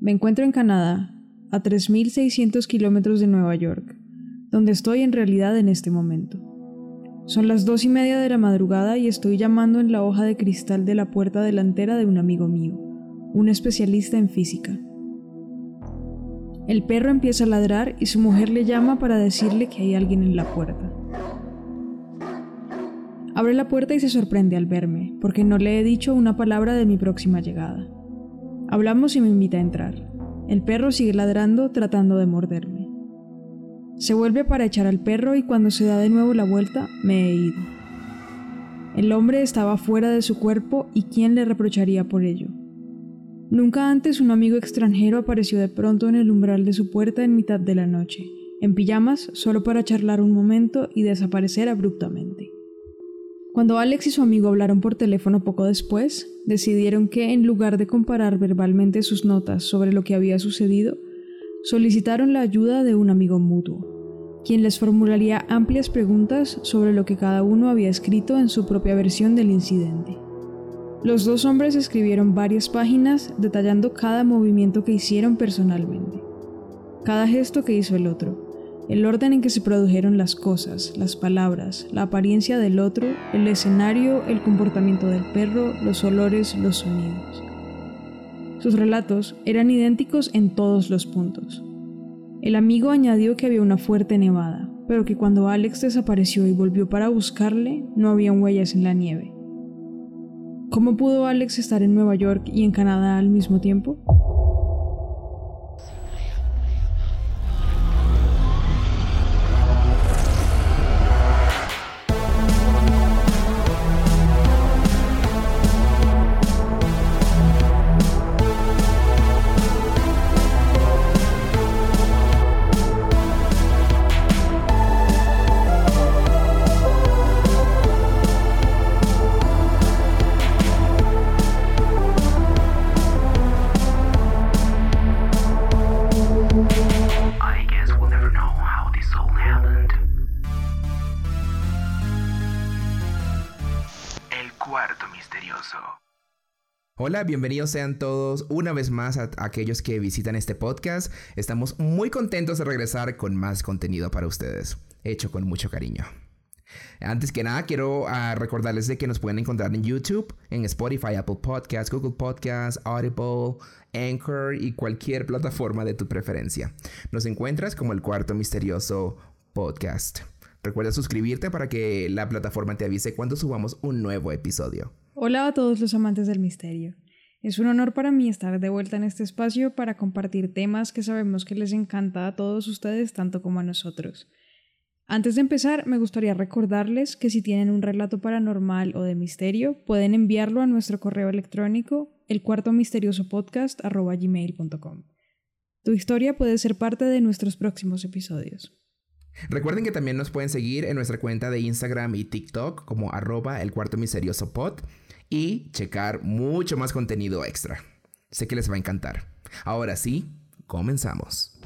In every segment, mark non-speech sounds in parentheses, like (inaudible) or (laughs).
Me encuentro en Canadá, a 3.600 kilómetros de Nueva York, donde estoy en realidad en este momento. Son las dos y media de la madrugada y estoy llamando en la hoja de cristal de la puerta delantera de un amigo mío, un especialista en física. El perro empieza a ladrar y su mujer le llama para decirle que hay alguien en la puerta. Abre la puerta y se sorprende al verme, porque no le he dicho una palabra de mi próxima llegada. Hablamos y me invita a entrar. El perro sigue ladrando tratando de morderme. Se vuelve para echar al perro y cuando se da de nuevo la vuelta, me he ido. El hombre estaba fuera de su cuerpo y ¿quién le reprocharía por ello? Nunca antes un amigo extranjero apareció de pronto en el umbral de su puerta en mitad de la noche, en pijamas, solo para charlar un momento y desaparecer abruptamente. Cuando Alex y su amigo hablaron por teléfono poco después, decidieron que, en lugar de comparar verbalmente sus notas sobre lo que había sucedido, solicitaron la ayuda de un amigo mutuo, quien les formularía amplias preguntas sobre lo que cada uno había escrito en su propia versión del incidente. Los dos hombres escribieron varias páginas detallando cada movimiento que hicieron personalmente, cada gesto que hizo el otro, el orden en que se produjeron las cosas, las palabras, la apariencia del otro, el escenario, el comportamiento del perro, los olores, los sonidos. Sus relatos eran idénticos en todos los puntos. El amigo añadió que había una fuerte nevada, pero que cuando Alex desapareció y volvió para buscarle, no había huellas en la nieve. ¿Cómo pudo Alex estar en Nueva York y en Canadá al mismo tiempo? Hola, bienvenidos sean todos una vez más a, aquellos que visitan este podcast. Estamos muy contentos de regresar con más contenido para ustedes, hecho con mucho cariño. Antes que nada, quiero ah, recordarles de que nos pueden encontrar en YouTube, en Spotify, Apple Podcasts, Google Podcasts, Audible, Anchor y cualquier plataforma de tu preferencia. Nos encuentras como el cuarto misterioso podcast. Recuerda suscribirte para que la plataforma te avise cuando subamos un nuevo episodio. Hola a todos los amantes del misterio. Es un honor para mí estar de vuelta en este espacio para compartir temas que sabemos que les encanta a todos ustedes tanto como a nosotros. Antes de empezar, me gustaría recordarles que si tienen un relato paranormal o de misterio, pueden enviarlo a nuestro correo electrónico el Tu historia puede ser parte de nuestros próximos episodios. Recuerden que también nos pueden seguir en nuestra cuenta de Instagram y TikTok como arroba el cuarto misterioso pod y checar mucho más contenido extra. Sé que les va a encantar. Ahora sí, comenzamos.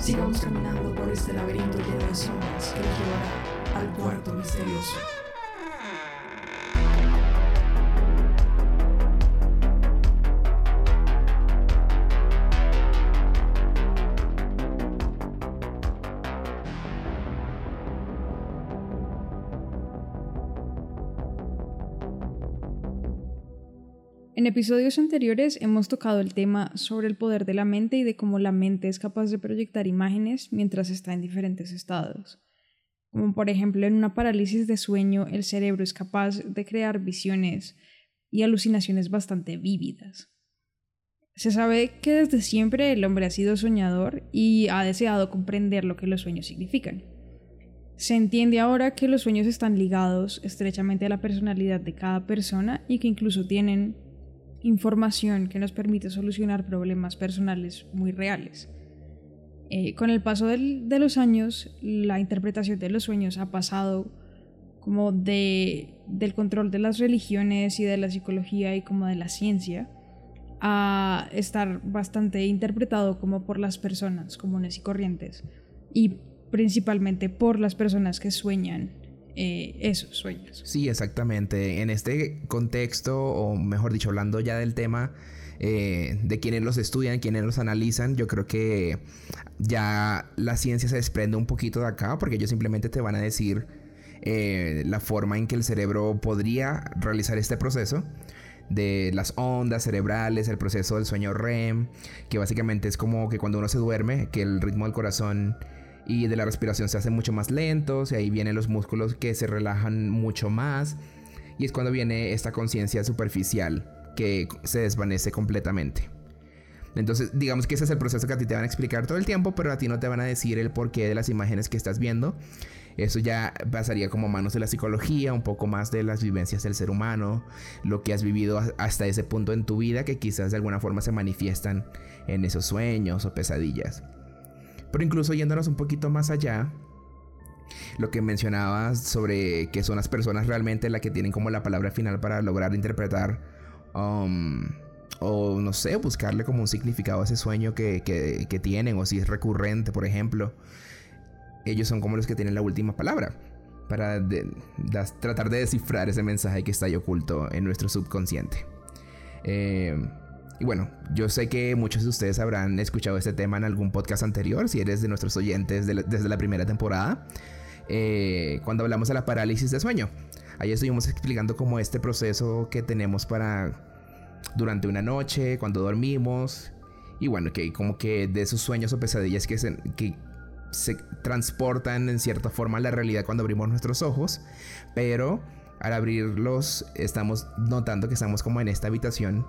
Sigamos caminando por este laberinto lleno de sombras que nos llevará al cuarto misterioso. Episodios anteriores hemos tocado el tema sobre el poder de la mente y de cómo la mente es capaz de proyectar imágenes mientras está en diferentes estados. Como por ejemplo en una parálisis de sueño el cerebro es capaz de crear visiones y alucinaciones bastante vívidas. Se sabe que desde siempre el hombre ha sido soñador y ha deseado comprender lo que los sueños significan. Se entiende ahora que los sueños están ligados estrechamente a la personalidad de cada persona y que incluso tienen información que nos permite solucionar problemas personales muy reales. Eh, con el paso de los años, la interpretación de los sueños ha pasado como de, del control de las religiones y de la psicología y como de la ciencia a estar bastante interpretado como por las personas comunes y corrientes y principalmente por las personas que sueñan eh, esos sueños. Sí, exactamente. En este contexto, o mejor dicho, hablando ya del tema eh, de quienes los estudian, quienes los analizan, yo creo que ya la ciencia se desprende un poquito de acá, porque ellos simplemente te van a decir eh, la forma en que el cerebro podría realizar este proceso de las ondas cerebrales, el proceso del sueño REM, que básicamente es como que cuando uno se duerme, que el ritmo del corazón y de la respiración se hace mucho más lento, y ahí vienen los músculos que se relajan mucho más, y es cuando viene esta conciencia superficial que se desvanece completamente. Entonces, digamos que ese es el proceso que a ti te van a explicar todo el tiempo, pero a ti no te van a decir el porqué de las imágenes que estás viendo. Eso ya pasaría como manos de la psicología, un poco más de las vivencias del ser humano, lo que has vivido hasta ese punto en tu vida que quizás de alguna forma se manifiestan en esos sueños o pesadillas. Pero incluso yéndonos un poquito más allá, lo que mencionabas sobre que son las personas realmente las que tienen como la palabra final para lograr interpretar um, o no sé, buscarle como un significado a ese sueño que, que tienen o si es recurrente, por ejemplo ellos son como los que tienen la última palabra para tratar de descifrar ese mensaje que está ahí oculto en nuestro subconsciente. Eh, y bueno, yo sé que muchos de ustedes habrán escuchado este tema en algún podcast anterior, si eres de nuestros oyentes desde la primera temporada, eh, cuando hablamos de la parálisis de sueño. Ahí estuvimos explicando como este proceso que tenemos para durante una noche, cuando dormimos, y bueno, que como que de esos sueños o pesadillas que, se, que se transportan en cierta forma a la realidad cuando abrimos nuestros ojos, pero al abrirlos estamos notando que estamos como en esta habitación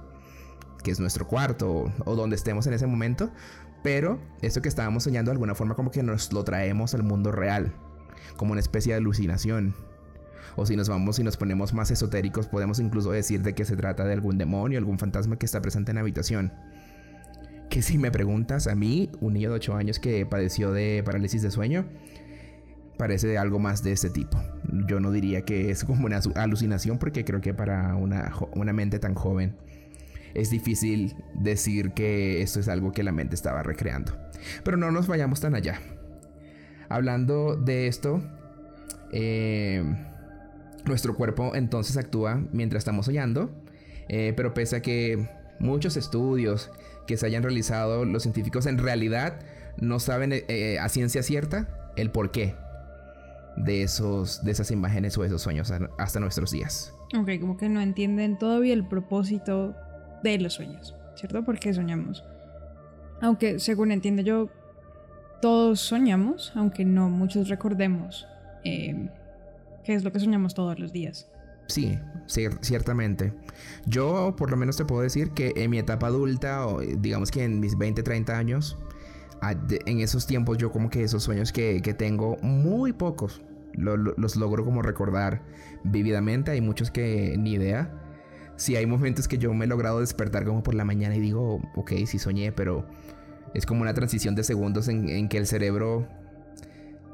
que es nuestro cuarto o, donde estemos en ese momento, pero esto que estábamos soñando de alguna forma como que nos lo traemos al mundo real, como una especie de alucinación. O si nos vamos y nos ponemos más esotéricos, podemos incluso decir de que se trata de algún demonio, algún fantasma que está presente en la habitación que si me preguntas a mí, un niño de 8 años que padeció de parálisis de sueño, parece algo más de este tipo. Yo no diría que es como una alucinación porque creo que para una, una mente tan joven es difícil decir que esto es algo que la mente estaba recreando. Pero no nos vayamos tan allá. Hablando de esto, eh, nuestro cuerpo entonces actúa mientras estamos soñando, eh, pero pese a que muchos estudios que se hayan realizado los científicos en realidad no saben eh, a ciencia cierta el porqué de esos de esas imágenes o esos sueños hasta nuestros días. Ok, como que no entienden todavía el propósito de los sueños, ¿cierto? ¿Por qué soñamos? Aunque según entiendo yo, todos soñamos, aunque no muchos recordemos eh, qué es lo que soñamos todos los días. Sí, ciertamente. Yo por lo menos te puedo decir que en mi etapa adulta, o digamos que en mis 20, 30 años, en esos tiempos yo como que esos sueños que, tengo, muy pocos, los logro como recordar vividamente. Hay muchos que ni idea. Sí, hay momentos que yo me he logrado despertar como por la mañana y digo, ok, sí soñé, pero es como una transición de segundos en que el cerebro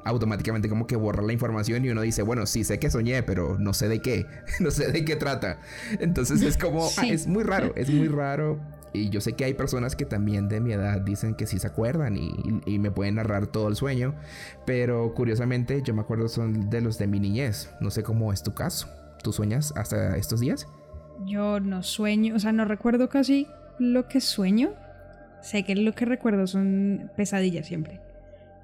automáticamente como que borra la información y uno dice, bueno, sí sé que soñé, pero no sé de qué, (laughs) no sé de qué trata. Entonces es como, ah, es muy raro, es muy raro. Y yo sé que hay personas que también de mi edad dicen que sí se acuerdan y, me pueden narrar todo el sueño, pero curiosamente yo me acuerdo son de los de mi niñez. No sé cómo es tu caso. ¿Tú sueñas hasta estos días? Yo no sueño, o sea, no recuerdo casi lo que sueño. Sé que lo que recuerdo son pesadillas siempre.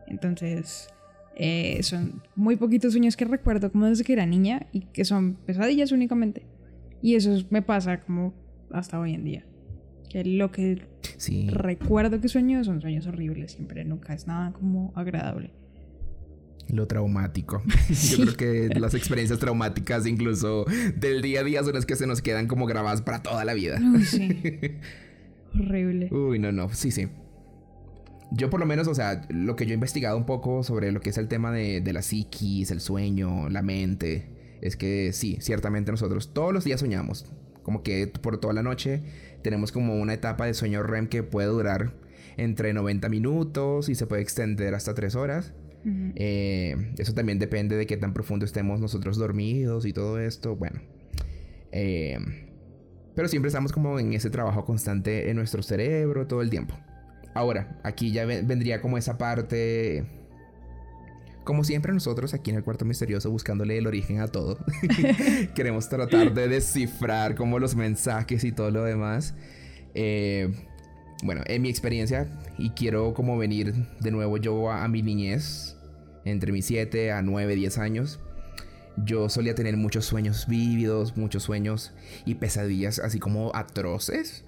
Entonces, eh, son muy poquitos sueños que recuerdo como desde que era niña y que son pesadillas únicamente. Y eso me pasa como hasta hoy en día. Que lo que recuerdo que sueño son sueños horribles siempre, nunca es nada como agradable. Lo traumático. (laughs) Yo creo que las experiencias traumáticas, incluso del día a día, son las que se nos quedan como grabadas para toda la vida. sí. (laughs) Horrible. Uy, no, no. Sí, sí yo por lo menos, o sea, lo que yo he investigado un poco sobre lo que es el tema de, la psiquis, el sueño, la mente, es que sí, ciertamente nosotros todos los días soñamos. Como que por toda la noche tenemos como una etapa de sueño REM que puede durar entre 90 minutos y se puede extender hasta 3 horas. Eh, eso también depende de qué tan profundo estemos nosotros dormidos y todo esto. Bueno. Eh, pero siempre estamos como en ese trabajo constante en nuestro cerebro todo el tiempo. Ahora, aquí ya vendría como esa parte como siempre nosotros aquí en el cuarto misterioso buscándole el origen a todo, (laughs) (laughs) queremos tratar de descifrar como los mensajes y todo lo demás. Eh, bueno, en mi experiencia, y quiero como venir de nuevo yo a, mi niñez, entre mis 7 a 9, 10 años, yo solía tener muchos sueños vívidos, muchos sueños y pesadillas así como atroces.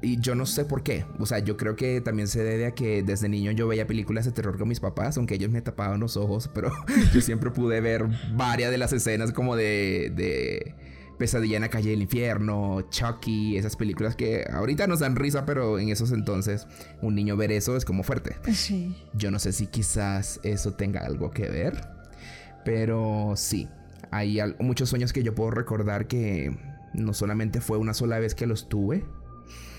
Y yo no sé por qué. O sea, yo creo que también se debe a que desde niño yo veía películas de terror con mis papás, aunque ellos me tapaban los ojos, (laughs) pero yo siempre pude ver varias de las escenas como de, de Pesadilla en la calle del infierno, Chucky, esas películas que ahorita nos dan risa, pero en esos entonces un niño ver eso es como fuerte. Sí. Yo no sé si quizás eso tenga algo que ver, pero sí, hay muchos sueños que yo puedo recordar que no solamente fue una sola vez que los tuve,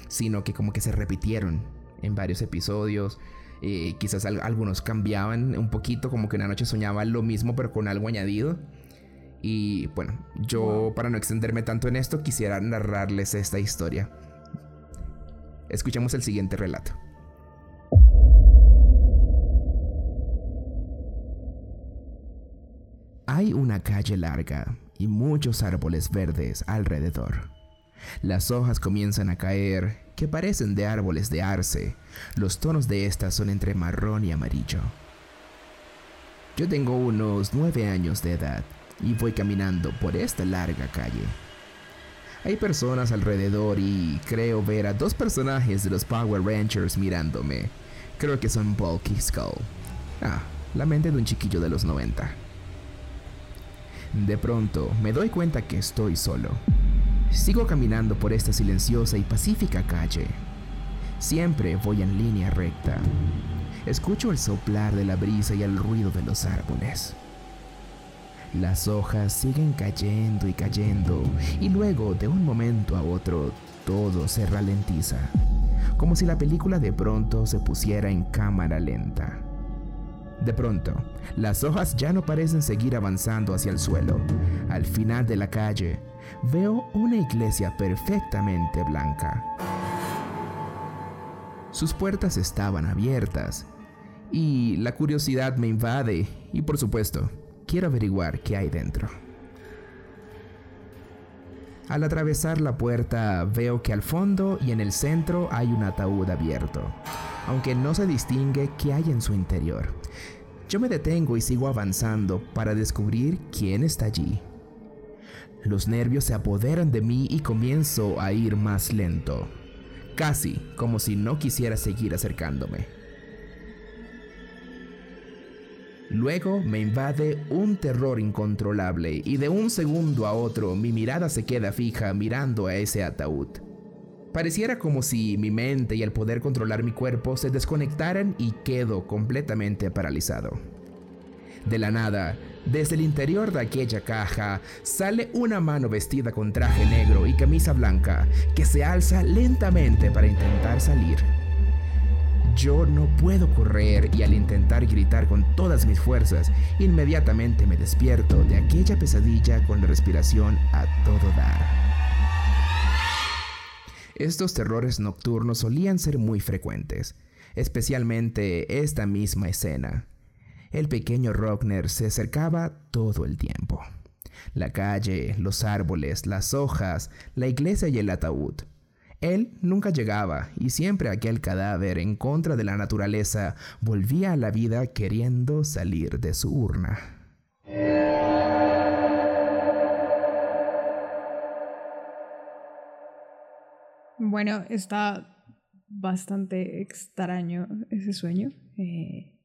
sino que como que se repitieron en varios episodios. Eh, quizás algunos cambiaban un poquito, como que una noche soñaba lo mismo pero con algo añadido. Y bueno, yo para no extenderme tanto en esto, quisiera narrarles esta historia. Escuchemos el siguiente relato. Hay una calle larga y muchos árboles verdes alrededor. Las hojas comienzan a caer, que parecen de árboles de arce. Los tonos de estas son entre marrón y amarillo. Yo tengo unos nueve años de edad y voy caminando por esta larga calle. Hay personas alrededor y creo ver a dos personajes de los Power Rangers mirándome. Creo que son Bulky Skull. Ah, la mente de un chiquillo de los 90. De pronto me doy cuenta que estoy solo. Sigo caminando por esta silenciosa y pacífica calle. Siempre voy en línea recta. Escucho el soplar de la brisa y el ruido de los árboles. Las hojas siguen cayendo y cayendo y luego de un momento a otro todo se ralentiza, como si la película de pronto se pusiera en cámara lenta. De pronto, las hojas ya no parecen seguir avanzando hacia el suelo. Al final de la calle, veo una iglesia perfectamente blanca. Sus puertas estaban abiertas y la curiosidad me invade y por supuesto, Quiero averiguar qué hay dentro. Al atravesar la puerta veo que al fondo y en el centro hay un ataúd abierto, aunque no se distingue qué hay en su interior. Yo me detengo y sigo avanzando para descubrir quién está allí. Los nervios se apoderan de mí y comienzo a ir más lento, casi como si no quisiera seguir acercándome. Luego me invade un terror incontrolable y de un segundo a otro mi mirada se queda fija mirando a ese ataúd. Pareciera como si mi mente y el poder controlar mi cuerpo se desconectaran y quedo completamente paralizado. De la nada, desde el interior de aquella caja sale una mano vestida con traje negro y camisa blanca que se alza lentamente para intentar salir. Yo no puedo correr y al intentar gritar con todas mis fuerzas, inmediatamente me despierto de aquella pesadilla con la respiración a todo dar. Estos terrores nocturnos solían ser muy frecuentes, especialmente esta misma escena. El pequeño Rockner se acercaba todo el tiempo. La calle, los árboles, las hojas, la iglesia y el ataúd él nunca llegaba y siempre aquel cadáver en contra de la naturaleza volvía a la vida queriendo salir de su urna. Bueno, está bastante extraño ese sueño. Eh,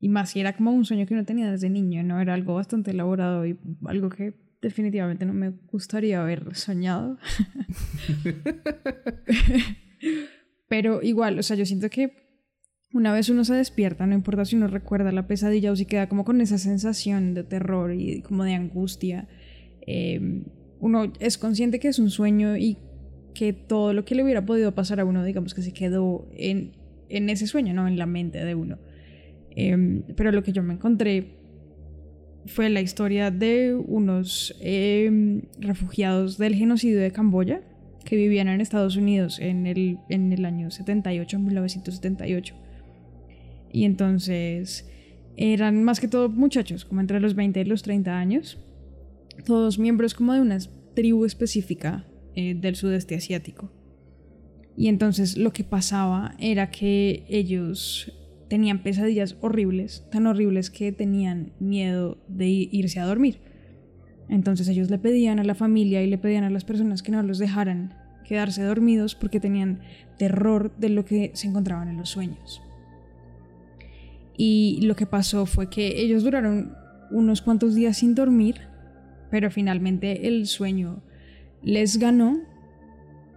y más si era como un sueño que no tenía desde niño, ¿no? Era algo bastante elaborado y algo que definitivamente no me gustaría haber soñado. (laughs) Pero igual, o sea, yo siento que una vez uno se despierta, no importa si uno recuerda la pesadilla o si queda como con esa sensación de terror y como de angustia, em, uno es consciente que es un sueño y que todo lo que le hubiera podido pasar a uno, digamos que se quedó en, en ese sueño, no en la mente de uno. Em, pero lo que yo me encontré fue la historia de unos em, refugiados del genocidio de Camboya que vivían en Estados Unidos en el, en el año 78, 1978. Y entonces Eran más que todo muchachos, como entre los 20 y los 30 años, todos miembros como de una tribu específica eh, del sudeste asiático. Y entonces lo que pasaba era que ellos tenían pesadillas horribles, tan horribles que tenían miedo de irse a dormir. Entonces ellos le pedían a la familia y le pedían a las personas que no los dejaran quedarse dormidos porque tenían terror de lo que se encontraban en los sueños. Y lo que pasó fue que ellos duraron unos cuantos días sin dormir, pero finalmente el sueño les ganó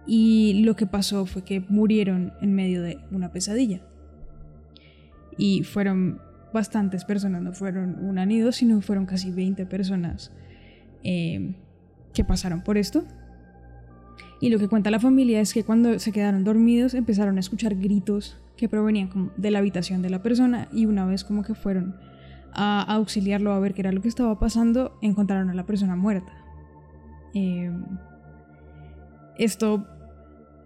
y lo que pasó fue que murieron en medio de una pesadilla. Y fueron bastantes personas, no fueron una ni dos, sino fueron casi 20 personas eh, que pasaron por esto. Y lo que cuenta la familia es que cuando se quedaron dormidos empezaron a escuchar gritos que provenían como de la habitación de la persona y una vez como que fueron a auxiliarlo a ver qué era lo que estaba pasando, encontraron a la persona muerta. Eh, esto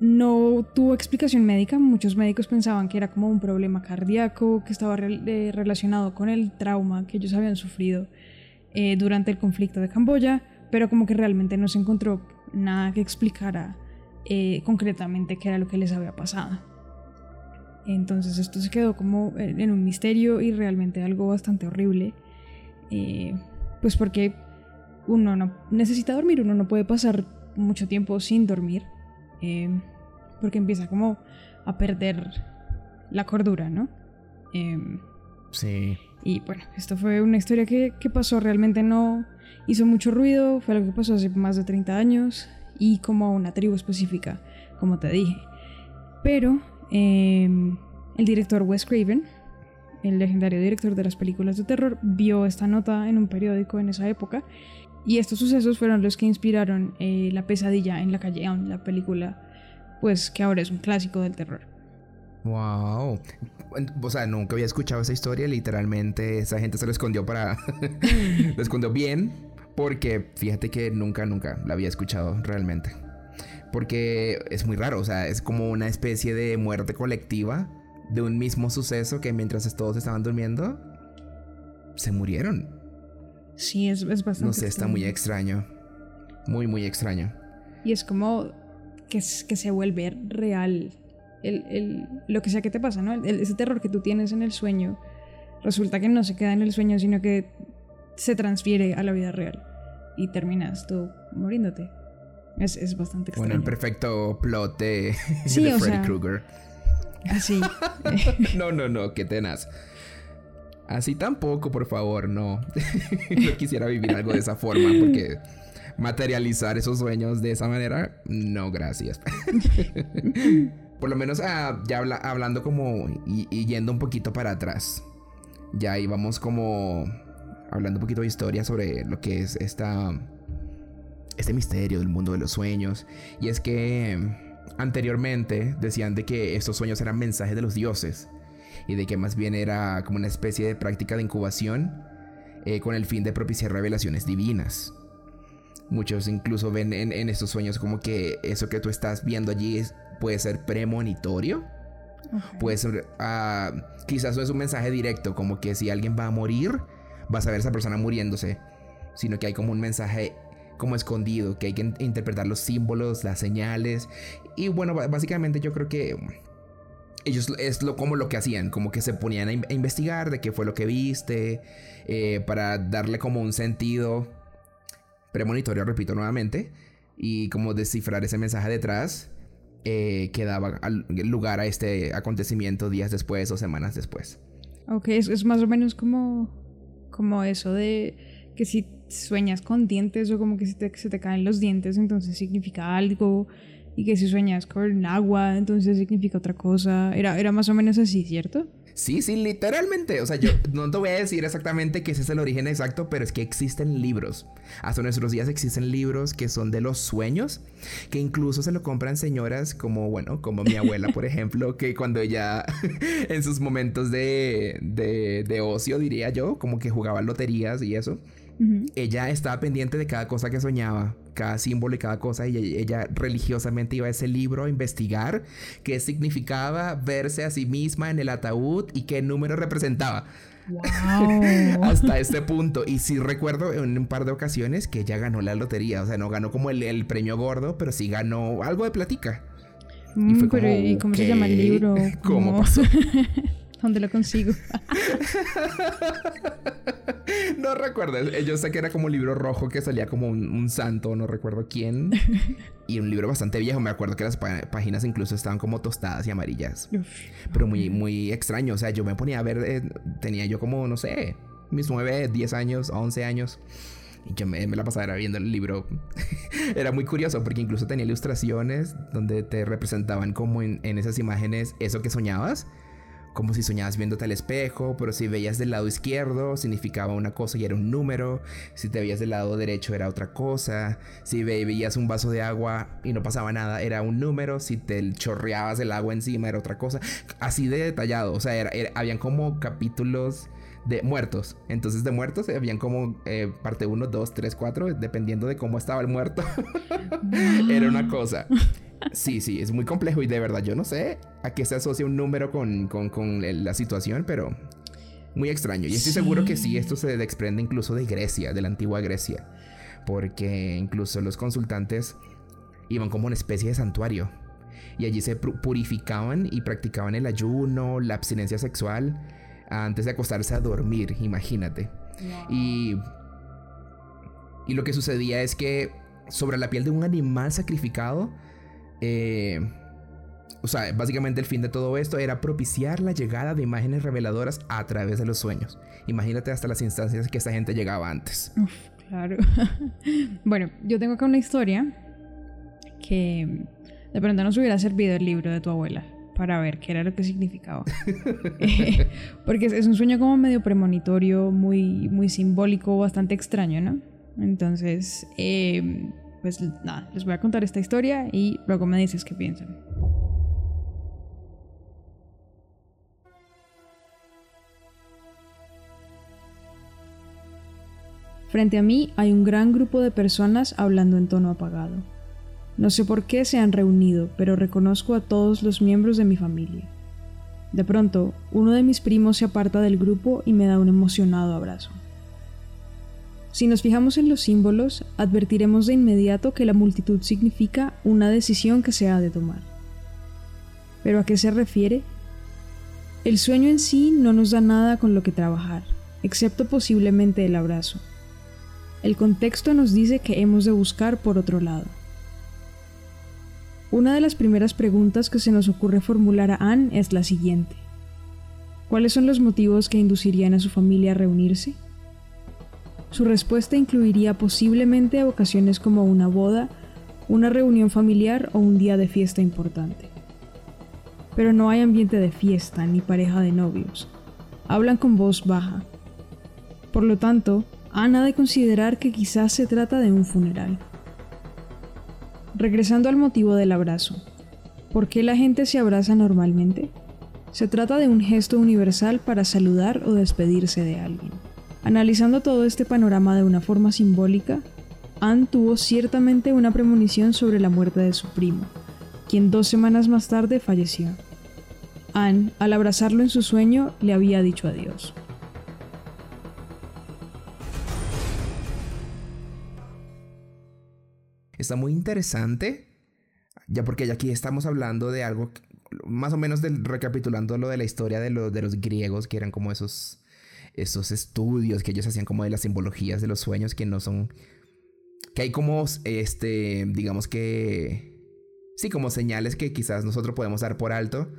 no tuvo explicación médica, muchos médicos pensaban que era como un problema cardíaco que estaba eh, relacionado con el trauma que ellos habían sufrido eh, durante el conflicto de Camboya, pero como que realmente no se encontró nada que explicara eh, concretamente qué era lo que les había pasado. Entonces esto se quedó como en un misterio y realmente algo bastante horrible, pues porque uno no necesita dormir, uno no puede pasar mucho tiempo sin dormir, eh, porque empieza como a perder la cordura, ¿no? Eh, sí. Y bueno, esto fue una historia que, pasó, realmente no hizo mucho ruido, fue lo que pasó hace más de 30 años y como a una tribu específica, como te dije. Pero em, el director Wes Craven, el legendario director de las películas de terror, vio esta nota en un periódico en esa época y estos sucesos fueron los que inspiraron eh, La pesadilla en la calle la película, pues que ahora es un clásico del terror. Wow. O sea, nunca había escuchado esa historia. Literalmente, esa gente se lo escondió para. (laughs) lo escondió bien. Porque fíjate que nunca, nunca la había escuchado realmente. Porque es muy raro. O sea, es como una especie de muerte colectiva de un mismo suceso que mientras todos estaban durmiendo, se murieron. Sí, es, es bastante. No sé, está muy extraño. Muy, muy extraño. Y es como que, que se vuelve real el, el, lo que sea que te pasa, ¿no? ese terror que tú tienes en el sueño, resulta que no se queda en el sueño, sino que se transfiere a la vida real. Y terminas tú muriéndote. Es, es bastante extraño. Bueno, el perfecto plot de, Freddy Krueger. Así. (laughs) no, no, no, qué tenaz. Así tampoco, por favor, no. (laughs) no quisiera vivir algo de esa forma porque materializar esos sueños de esa manera, no, gracias. (laughs) por lo menos ah, ya hablando como y, yendo un poquito para atrás. Ya íbamos como hablando un poquito de historia sobre lo que es esta este misterio del mundo de los sueños y es que anteriormente decían de que estos sueños eran mensajes de los dioses y de que más bien era como una especie de práctica de incubación eh, con el fin de propiciar revelaciones divinas. Muchos incluso ven en, estos sueños como que eso que tú estás viendo allí puede ser premonitorio. Puede ser, ah, quizás no es un mensaje directo, como que si alguien va a morir, vas a ver a esa persona muriéndose, sino que hay como un mensaje como escondido, que hay que interpretar los símbolos, las señales. Y bueno, básicamente yo creo que ellos es lo, como lo que hacían, como que se ponían a, investigar de qué fue lo que viste, eh, para darle como un sentido premonitorio, repito nuevamente, y como descifrar ese mensaje detrás eh, que daba lugar a este acontecimiento días después o semanas después. Ok, es, es más o menos como, como eso de que si sueñas con dientes o como que si se te caen los dientes, entonces significa algo y que si sueñas con agua, entonces significa otra cosa. Era, era más o menos así, ¿cierto? Sí, sí, literalmente. O sea, yo no te voy a decir exactamente que ese es el origen exacto, pero es que existen libros. Hasta nuestros días existen libros que son de los sueños, que incluso se lo compran señoras como, bueno, como mi abuela, por ejemplo, que cuando ella, (laughs) en sus momentos de, de, de ocio, diría yo, como que jugaba loterías y eso ella estaba pendiente de cada cosa que soñaba, cada símbolo y cada cosa, y ella religiosamente iba a ese libro a investigar qué significaba verse a sí misma en el ataúd y qué número representaba. Wow. (laughs) Hasta este punto. Y sí recuerdo en un par de ocasiones que ella ganó la lotería. O sea, no ganó como el, premio gordo, pero sí ganó algo de platica. y fue mm, pero ¿y cómo se llama el libro? (laughs) ¿Cómo, pasó? (laughs) ¿Dónde lo consigo? (laughs) no recuerdo. Yo sé que era como un libro rojo que salía como un, santo, no recuerdo quién. (laughs) Y un libro bastante viejo. Me acuerdo que las páginas incluso estaban como tostadas y amarillas. Pero muy, muy extraño. O sea, yo me ponía a ver. Eh, tenía yo como, no sé, mis 9, 10 años, 11 años. Y yo me, la pasaba viendo el libro. (laughs) Era muy curioso porque incluso tenía ilustraciones donde te representaban como en, en esas imágenes eso que soñabas como si soñabas viéndote al espejo, pero si veías del lado izquierdo significaba una cosa y era un número, si te veías del lado derecho era otra cosa, si veías un vaso de agua y no pasaba nada era un número, si te chorreabas el agua encima era otra cosa, así de detallado, o sea, habían como capítulos de muertos. Entonces de muertos habían como eh, parte 1, 2, 3, 4, dependiendo de cómo estaba el muerto. (laughs) Era una cosa. Sí, sí, es muy complejo y de verdad yo no sé a qué se asocia un número con, la situación, pero muy extraño. Y estoy seguro que sí, esto se desprende incluso de Grecia, de la antigua Grecia, porque incluso los consultantes iban como una especie de santuario y allí se purificaban y practicaban el ayuno, la abstinencia sexual antes de acostarse a dormir, imagínate. Y, y lo que sucedía es que sobre la piel de un animal sacrificado, eh, o sea, básicamente el fin de todo esto era propiciar la llegada de imágenes reveladoras a través de los sueños. Imagínate hasta las instancias que esta gente llegaba antes. claro. (laughs) bueno, yo tengo acá una historia que de pronto nos hubiera servido el libro de tu abuela para ver qué era lo que significaba. (laughs) (laughs) porque es un sueño como medio premonitorio, muy, muy simbólico, bastante extraño, ¿no? Entonces, eh, pues nada, les voy a contar esta historia y luego me dices qué piensan. Frente a mí hay un gran grupo de personas hablando en tono apagado. No sé por qué se han reunido, pero reconozco a todos los miembros de mi familia. De pronto, uno de mis primos se aparta del grupo y me da un emocionado abrazo. Si nos fijamos en los símbolos, advertiremos de inmediato que la multitud significa una decisión que se ha de tomar. ¿Pero a qué se refiere? El sueño en sí no nos da nada con lo que trabajar, excepto posiblemente el abrazo. El contexto nos dice que hemos de buscar por otro lado. Una de las primeras preguntas que se nos ocurre formular a Anne es la siguiente. ¿Cuáles son los motivos que inducirían a su familia a reunirse? Su respuesta incluiría posiblemente ocasiones como una boda, una reunión familiar o un día de fiesta importante. Pero no hay ambiente de fiesta ni pareja de novios. Hablan con voz baja. Por lo tanto, Ana de considerar que quizás se trata de un funeral. Regresando al motivo del abrazo. ¿Por qué la gente se abraza normalmente? Se trata de un gesto universal para saludar o despedirse de alguien. Analizando todo este panorama de una forma simbólica, Anne tuvo ciertamente una premonición sobre la muerte de su primo, quien dos semanas más tarde falleció. Anne, al abrazarlo en su sueño, le había dicho adiós. Está muy interesante, ya porque aquí estamos hablando de algo más o menos recapitulando lo de la historia de, de los griegos, que eran como esos estos estudios que ellos hacían como de las simbologías de los sueños que no son... Que hay como, este, digamos que... Sí, como señales que quizás nosotros podemos dar por alto,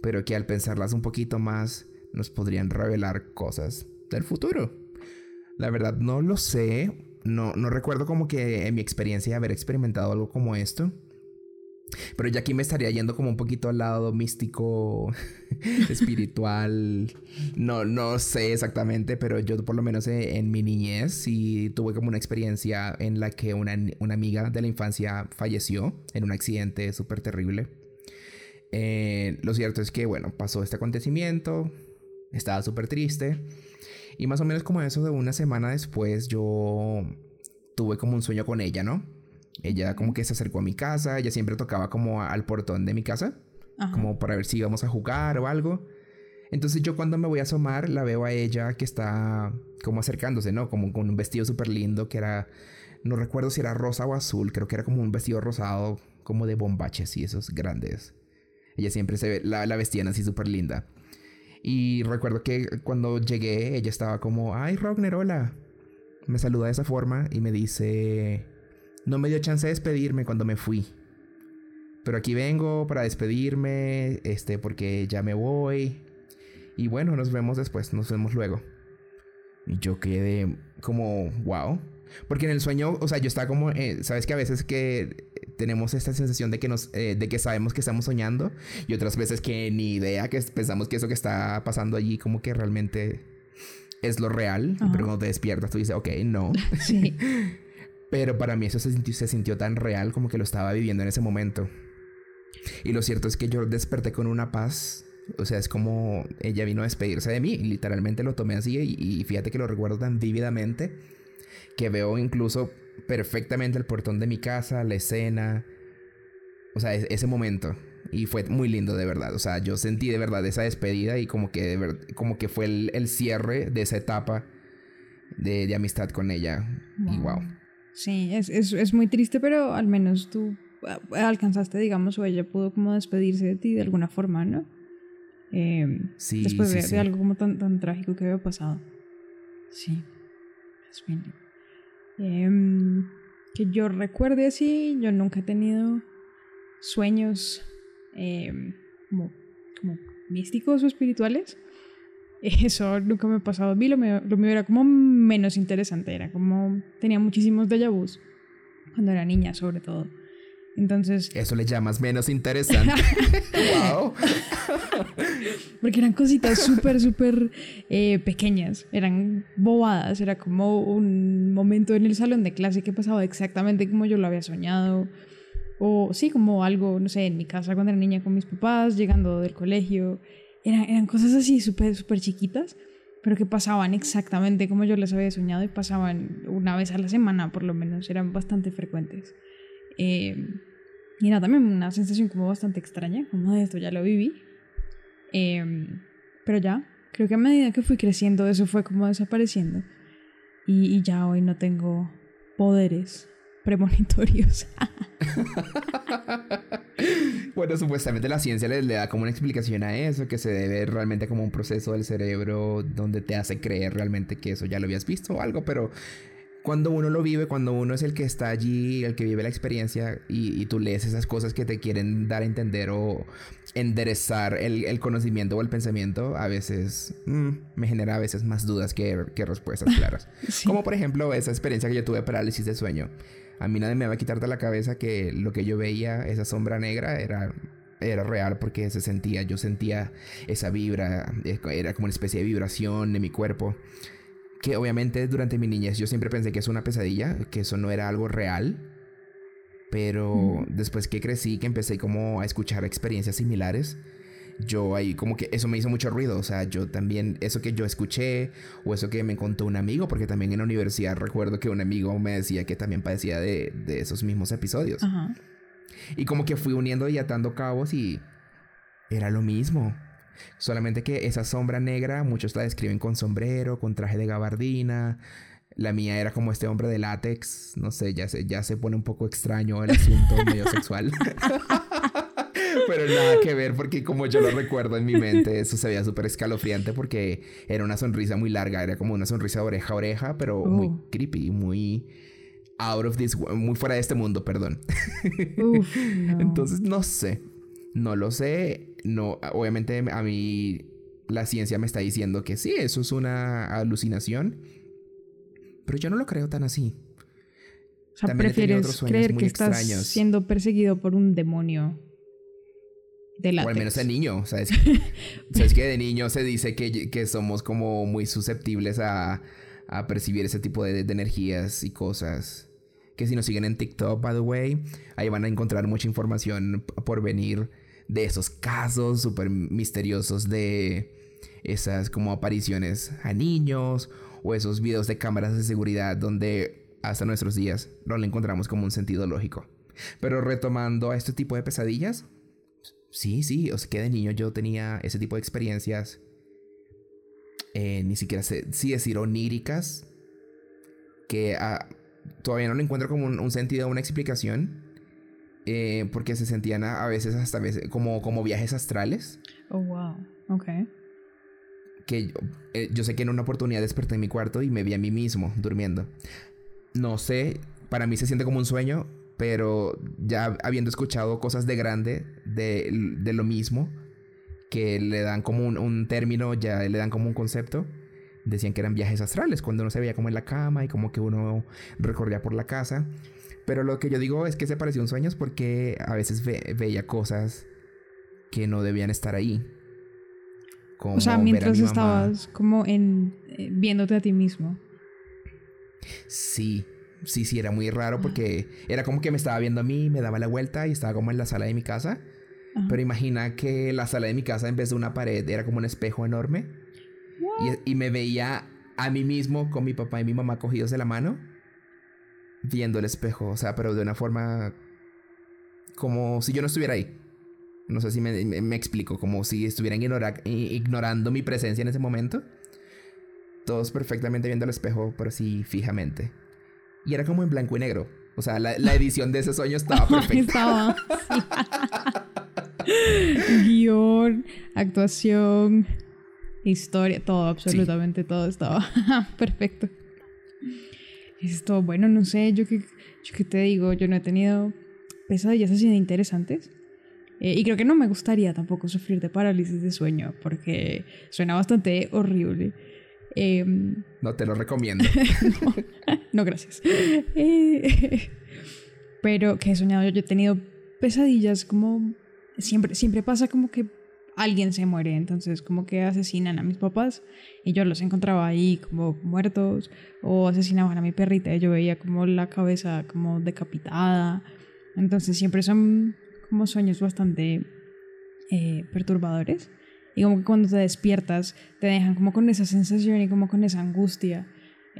pero que al pensarlas un poquito más nos podrían revelar cosas del futuro. La verdad no lo sé, no, no recuerdo como que en mi experiencia haber experimentado algo como esto. Pero ya aquí me estaría yendo como un poquito al lado místico, (laughs) espiritual. No, no sé exactamente, pero yo por lo menos eh, en mi niñez sí tuve como una experiencia en la que una, amiga de la infancia falleció en un accidente súper terrible. Eh, lo cierto es que, bueno, pasó este acontecimiento, estaba súper triste. Y más o menos como eso de una semana después yo tuve como un sueño con ella, ¿no? Ella como que se acercó a mi casa, ella siempre tocaba como al portón de mi casa, como para ver si íbamos a jugar o algo. Entonces yo cuando me voy a asomar la veo a ella que está como acercándose, ¿no? Como con un vestido súper lindo que era, no recuerdo si era rosa o azul, creo que era como un vestido rosado, como de bombaches y esos grandes. Ella siempre se ve, la, la vestían así súper linda. Y recuerdo que cuando llegué, ella estaba como, ay, Rogner, hola. Me saluda de esa forma y me dice, no me dio chance de despedirme cuando me fui. Pero aquí vengo para despedirme, este, porque ya me voy. Y bueno, nos vemos después, nos vemos luego. Y yo quedé como, wow. Porque en el sueño, o sea, yo estaba como, eh, sabes que a veces que tenemos esta sensación de que nos, eh, de que sabemos que estamos soñando y otras veces que ni idea, que pensamos que eso que está pasando allí como que realmente es lo real, pero cuando te despiertas tú dices, ok, no. (laughs) Sí. (laughs) pero para mí eso se sintió, se sintió tan real como que lo estaba viviendo en ese momento. Y lo cierto es que yo desperté con una paz o sea, es como ella vino a despedirse de mí. Y literalmente lo tomé así y, fíjate que lo recuerdo tan vívidamente que veo incluso perfectamente el portón de mi casa, la escena. O sea, ese momento. Y fue muy lindo de verdad. O sea, yo sentí de verdad esa despedida y como que, de como que fue el, cierre de esa etapa de, amistad con ella. Y wow. Sí, es, es muy triste, pero al menos tú ah, alcanzaste, digamos, o ella pudo como despedirse de ti de alguna forma, ¿no? Em, sí, después de, algo como tan, tan trágico que había pasado. Sí, Em, que yo recuerde así, yo nunca he tenido sueños em, como, como, místicos o espirituales. (laughs) Eso nunca me ha pasado a mí, lo mío, lo mío era como menos interesante, era como tenía muchísimos déjà vus cuando era niña sobre todo. Entonces... Eso le llamas menos interesante. (laughs) wow. Porque eran cositas súper, súper eh, pequeñas. Eran bobadas. Era como un momento en el salón de clase que pasaba exactamente como yo lo había soñado. O sí, como algo, no sé, en mi casa cuando era niña con mis papás, llegando del colegio. Eran, eran cosas así súper, súper chiquitas, pero que pasaban exactamente como yo las había soñado y pasaban una vez a la semana por lo menos. Eran bastante frecuentes. Eh, y nada, también una sensación como bastante extraña, como de esto ya lo viví. Em, pero ya, creo que a medida que fui creciendo eso fue como desapareciendo. Y, y ya hoy no tengo poderes (laughs) premonitorios. (laughs) bueno, supuestamente la ciencia le, le, da como una explicación a eso, que se debe realmente como un proceso del cerebro donde te hace creer realmente que eso ya lo habías visto o algo, pero cuando uno lo vive, cuando uno es el que está allí, el que vive la experiencia y, tú lees esas cosas que te quieren dar a entender o enderezar el, conocimiento o el pensamiento, a veces mm, me genera a veces más dudas que, respuestas claras. (laughs) Como por ejemplo esa experiencia que yo tuve parálisis de sueño. A mí nadie me va a quitar de la cabeza que lo que yo veía, esa sombra negra, era era real porque se sentía, yo sentía esa vibra, eh, era como una especie de vibración en mi cuerpo que obviamente durante mi niñez yo siempre pensé que es una pesadilla, que eso no era algo real. Pero después que crecí, que empecé como a escuchar experiencias similares, yo ahí como que eso me hizo mucho ruido. O sea, yo también, eso que yo escuché o eso que me contó un amigo, porque también en la universidad recuerdo que un amigo me decía que también padecía de, de esos mismos episodios. Y como que fui uniendo y atando cabos y era lo mismo. Solamente que esa sombra negra, muchos la describen con sombrero, con traje de gabardina. La mía era como este hombre de látex. No sé, ya se, ya se pone un poco extraño el asunto (laughs) medio sexual. (laughs) Pero nada que ver porque como yo lo recuerdo en mi mente, eso se veía súper escalofriante porque era una sonrisa muy larga, era como una sonrisa de oreja a oreja, pero muy oh. creepy, muy out of this, muy fuera de este mundo, perdón. (laughs) Entonces, no sé. No lo sé. No, obviamente a mí la ciencia me está diciendo que sí, eso es una alucinación. Pero yo no lo creo tan así. O sea, prefieres creer que estás siendo perseguido por un demonio de látex. O al menos de niño. (laughs) ¿Sabes? ¿Sabes que de niño se dice que, que somos como muy susceptibles a, a percibir ese tipo de, de, energías y cosas? Que si nos siguen en TikTok, by the way, ahí van a encontrar mucha información por venir de esos casos súper misteriosos de esas como apariciones a niños o esos videos de cámaras de seguridad donde hasta nuestros días no le encontramos como un sentido lógico. Pero retomando a este tipo de pesadillas, sí, sí, o sea que de niño yo tenía ese tipo de experiencias eh, ni siquiera sé si decir oníricas, que ah, todavía no le encuentro como un, sentido o una explicación, eh, porque se sentían a, veces hasta veces como, como viajes astrales. Oh, wow, ok. Que eh, yo sé que en una oportunidad desperté en mi cuarto y me vi a mí mismo durmiendo. No sé, para mí se siente como un sueño, pero ya habiendo escuchado cosas de grande de, de lo mismo, que le dan como un, término, ya le dan como un concepto. Decían que eran viajes astrales, cuando uno se veía como en la cama y como que uno recorría por la casa. Pero lo que yo digo es que se pareció un sueño porque a veces veía cosas que no debían estar ahí. o sea, mientras estabas como en eh, viéndote a ti mismo. Sí, sí, sí, era muy raro porque era como que me estaba viendo a mí, me daba la vuelta y estaba como en la sala de mi casa pero imagina que la sala de mi casa en vez de una pared era como un espejo enorme. Y, me veía a mí mismo con mi papá y mi mamá cogidos de la mano, viendo el espejo. O sea, pero de una forma como si yo no estuviera ahí. No sé si me, explico, como si estuvieran ignorando mi presencia en ese momento. Todos perfectamente viendo el espejo, pero sí fijamente. Y era como en blanco y negro. O sea, la, edición de ese sueño estaba (laughs) perfecta. (laughs) Guión, actuación, historia, todo, absolutamente todo estaba (laughs) perfecto. Esto, bueno, no sé, yo qué, yo te digo, yo no he tenido pesadillas así de interesantes. Eh, y creo que no me gustaría tampoco sufrir de parálisis de sueño porque suena bastante horrible. Em, no te lo recomiendo. (laughs) (laughs) no, gracias. Eh, (laughs) pero que he soñado, yo he tenido pesadillas como siempre, siempre pasa como que alguien se muere, entonces como que asesinan a mis papás y yo los encontraba ahí como muertos o asesinaban a mi perrita y yo veía como la cabeza como decapitada, entonces siempre son como sueños bastante eh, perturbadores. Y como que cuando te despiertas te dejan como con esa sensación y como con esa angustia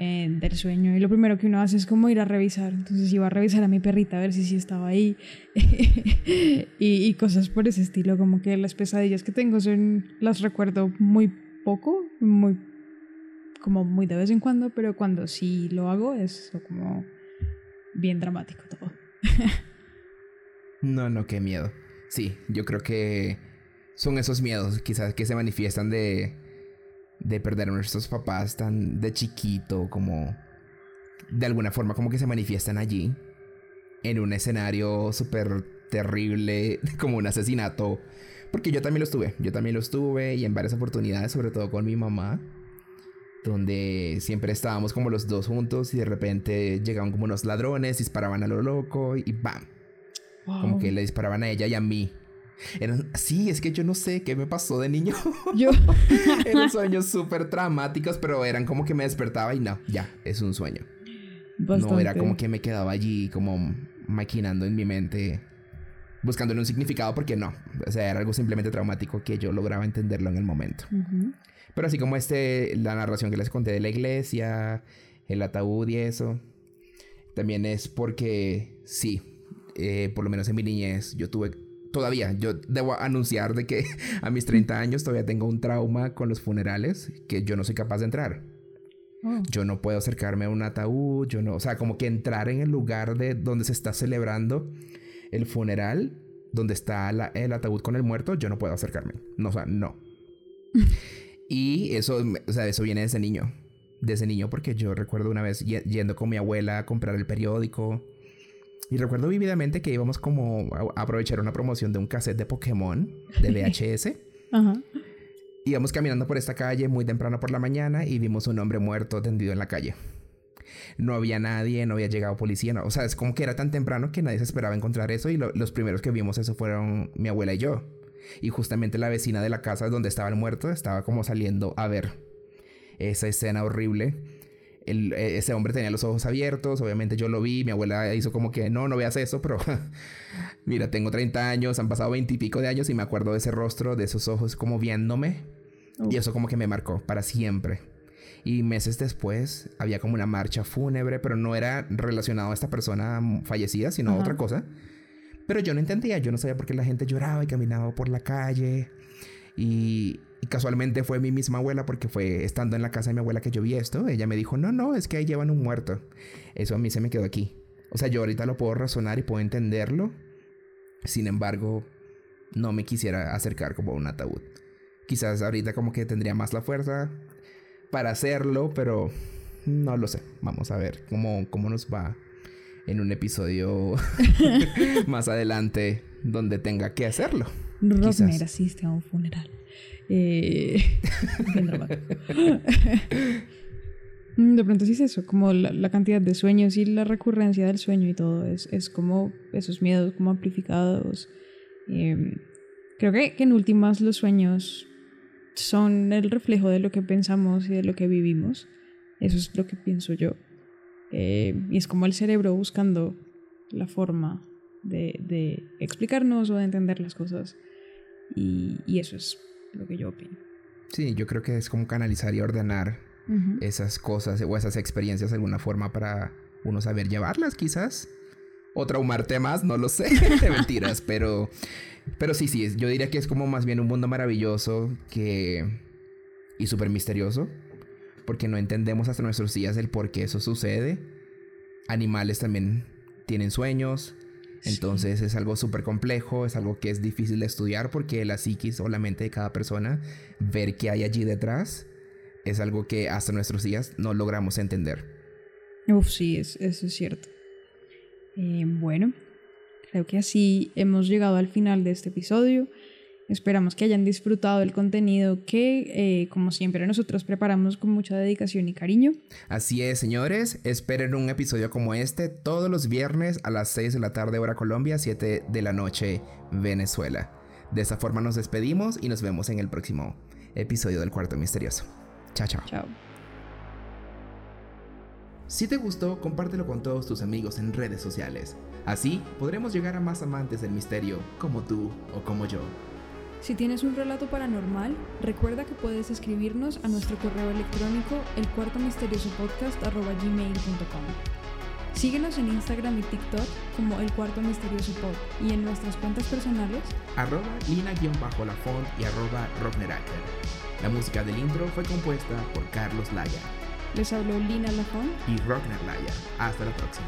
eh, del sueño y lo primero que uno hace es como ir a revisar. Entonces iba a revisar a mi perrita a ver si sí estaba ahí (laughs) y, cosas por ese estilo, como que las pesadillas que tengo son, las recuerdo muy poco, muy como muy de vez en cuando, pero cuando sí lo hago es como bien dramático todo. (laughs) no, no, qué miedo. Sí, yo creo que son esos miedos quizás que se manifiestan de de perder a nuestros papás tan de chiquito, como de alguna forma como que se manifiestan allí, en un escenario súper terrible, (laughs) como un asesinato. Porque yo también lo estuve, yo también lo estuve y en varias oportunidades, sobre todo con mi mamá, donde siempre estábamos como los dos juntos y de repente llegaban como unos ladrones, disparaban a lo loco y ¡bam! Como que le disparaban a ella y a mí. Eran, sí, es que yo no sé qué me pasó de niño. Yo. (laughs) eran sueños súper traumáticos, pero eran como que me despertaba y no, ya, es un sueño. No era como que me quedaba allí como maquinando en mi mente, buscándole un significado, porque no. O sea, era algo simplemente traumático que yo lograba entenderlo en el momento. Pero así como este, la narración que les conté de la iglesia, el ataúd y eso, también es porque sí, eh, por lo menos en mi niñez, yo tuve todavía, yo debo anunciar de que (laughs) a mis 30 años todavía tengo un trauma con los funerales que yo no soy capaz de entrar. Oh. Yo no puedo acercarme a un ataúd, yo no, o sea, como que entrar en el lugar de donde se está celebrando el funeral, donde está el ataúd con el muerto, yo no puedo acercarme. No, o sea, no. (laughs) y eso, o sea, eso viene desde niño. Desde niño porque yo recuerdo una vez yendo con mi abuela a comprar el periódico y recuerdo vividamente que íbamos como a aprovechar una promoción de un cassette de Pokémon de VHS. (laughs) Ajá. Íbamos caminando por esta calle muy temprano por la mañana y vimos un hombre muerto tendido en la calle. No había nadie, no había llegado policía, no. o sea, es como que era tan temprano que nadie se esperaba encontrar eso y los primeros que vimos eso fueron mi abuela y yo. Y justamente la vecina de la casa donde estaba el muerto estaba como saliendo a ver esa escena horrible e, ese hombre tenía los ojos abiertos, obviamente yo lo vi, mi abuela hizo como que no, no veas eso, pero (laughs) mira, tengo 30 años, han pasado 20 y pico de años y me acuerdo de ese rostro, de esos ojos como viéndome. Y eso como que me marcó para siempre. Y meses después había como una marcha fúnebre, pero no era relacionado a esta persona fallecida, sino a otra cosa. Pero yo no entendía, yo no sabía por qué la gente lloraba y caminaba por la calle. Y Y casualmente fue mi misma abuela porque fue estando en la casa de mi abuela que yo vi esto. Ella me dijo, no, no, es que ahí llevan un muerto. Eso a mí se me quedó aquí. O sea, yo ahorita lo puedo razonar y puedo entenderlo. Sin embargo, no me quisiera acercar como a un ataúd. Quizás ahorita como que tendría más la fuerza para hacerlo, pero no lo sé. Vamos a ver cómo, cómo nos va en un episodio (laughs) más adelante donde tenga que hacerlo. Rosmer asiste a un funeral. Eh, (laughs) (laughs) de pronto sí es eso, como la, cantidad de sueños y la recurrencia del sueño y todo, es, es como esos miedos como amplificados. Em, creo que, en últimas los sueños son el reflejo de lo que pensamos y de lo que vivimos. Eso es lo que pienso yo. Eh, y es como el cerebro buscando la forma de, de explicarnos o de entender las cosas. Y, eso es lo que yo opino. Sí, yo creo que es como canalizar y ordenar esas cosas o esas experiencias de alguna forma para uno saber llevarlas, quizás. O traumarte más, no lo sé. (laughs) Mentiras, pero, pero sí, sí, yo diría que es como más bien un mundo maravilloso que... y súper misterioso porque no entendemos hasta nuestros días el por qué eso sucede. Animales también tienen sueños, entonces es algo súper complejo, es algo que es difícil de estudiar porque la psiquis o la mente de cada persona, ver qué hay allí detrás, es algo que hasta nuestros días no logramos entender. Uf, sí, eso es cierto. Eh, bueno, creo que así hemos llegado al final de este episodio. Esperamos que hayan disfrutado del contenido que, eh, como siempre, nosotros preparamos con mucha dedicación y cariño. Así es, señores. Esperen un episodio como este todos los viernes a las 6 de la tarde, hora Colombia, 7 de la noche, Venezuela. De esta forma nos despedimos y nos vemos en el próximo episodio del Cuarto Misterioso. Chao, chao. Chao. Si te gustó, compártelo con todos tus amigos en redes sociales. Así podremos llegar a más amantes del misterio, como tú o como yo. Si tienes un relato paranormal, recuerda que puedes escribirnos a nuestro correo electrónico elcuartomisteriosopodcast.gmail.com Síguenos en Instagram y TikTok como El Cuarto Misterioso Pod y en nuestras cuentas personales arroba lina-lafont y arroba rockneracker. La música del intro fue compuesta por Carlos Laya. Les habló Lina Lafont y Rockner Laya. Hasta la próxima.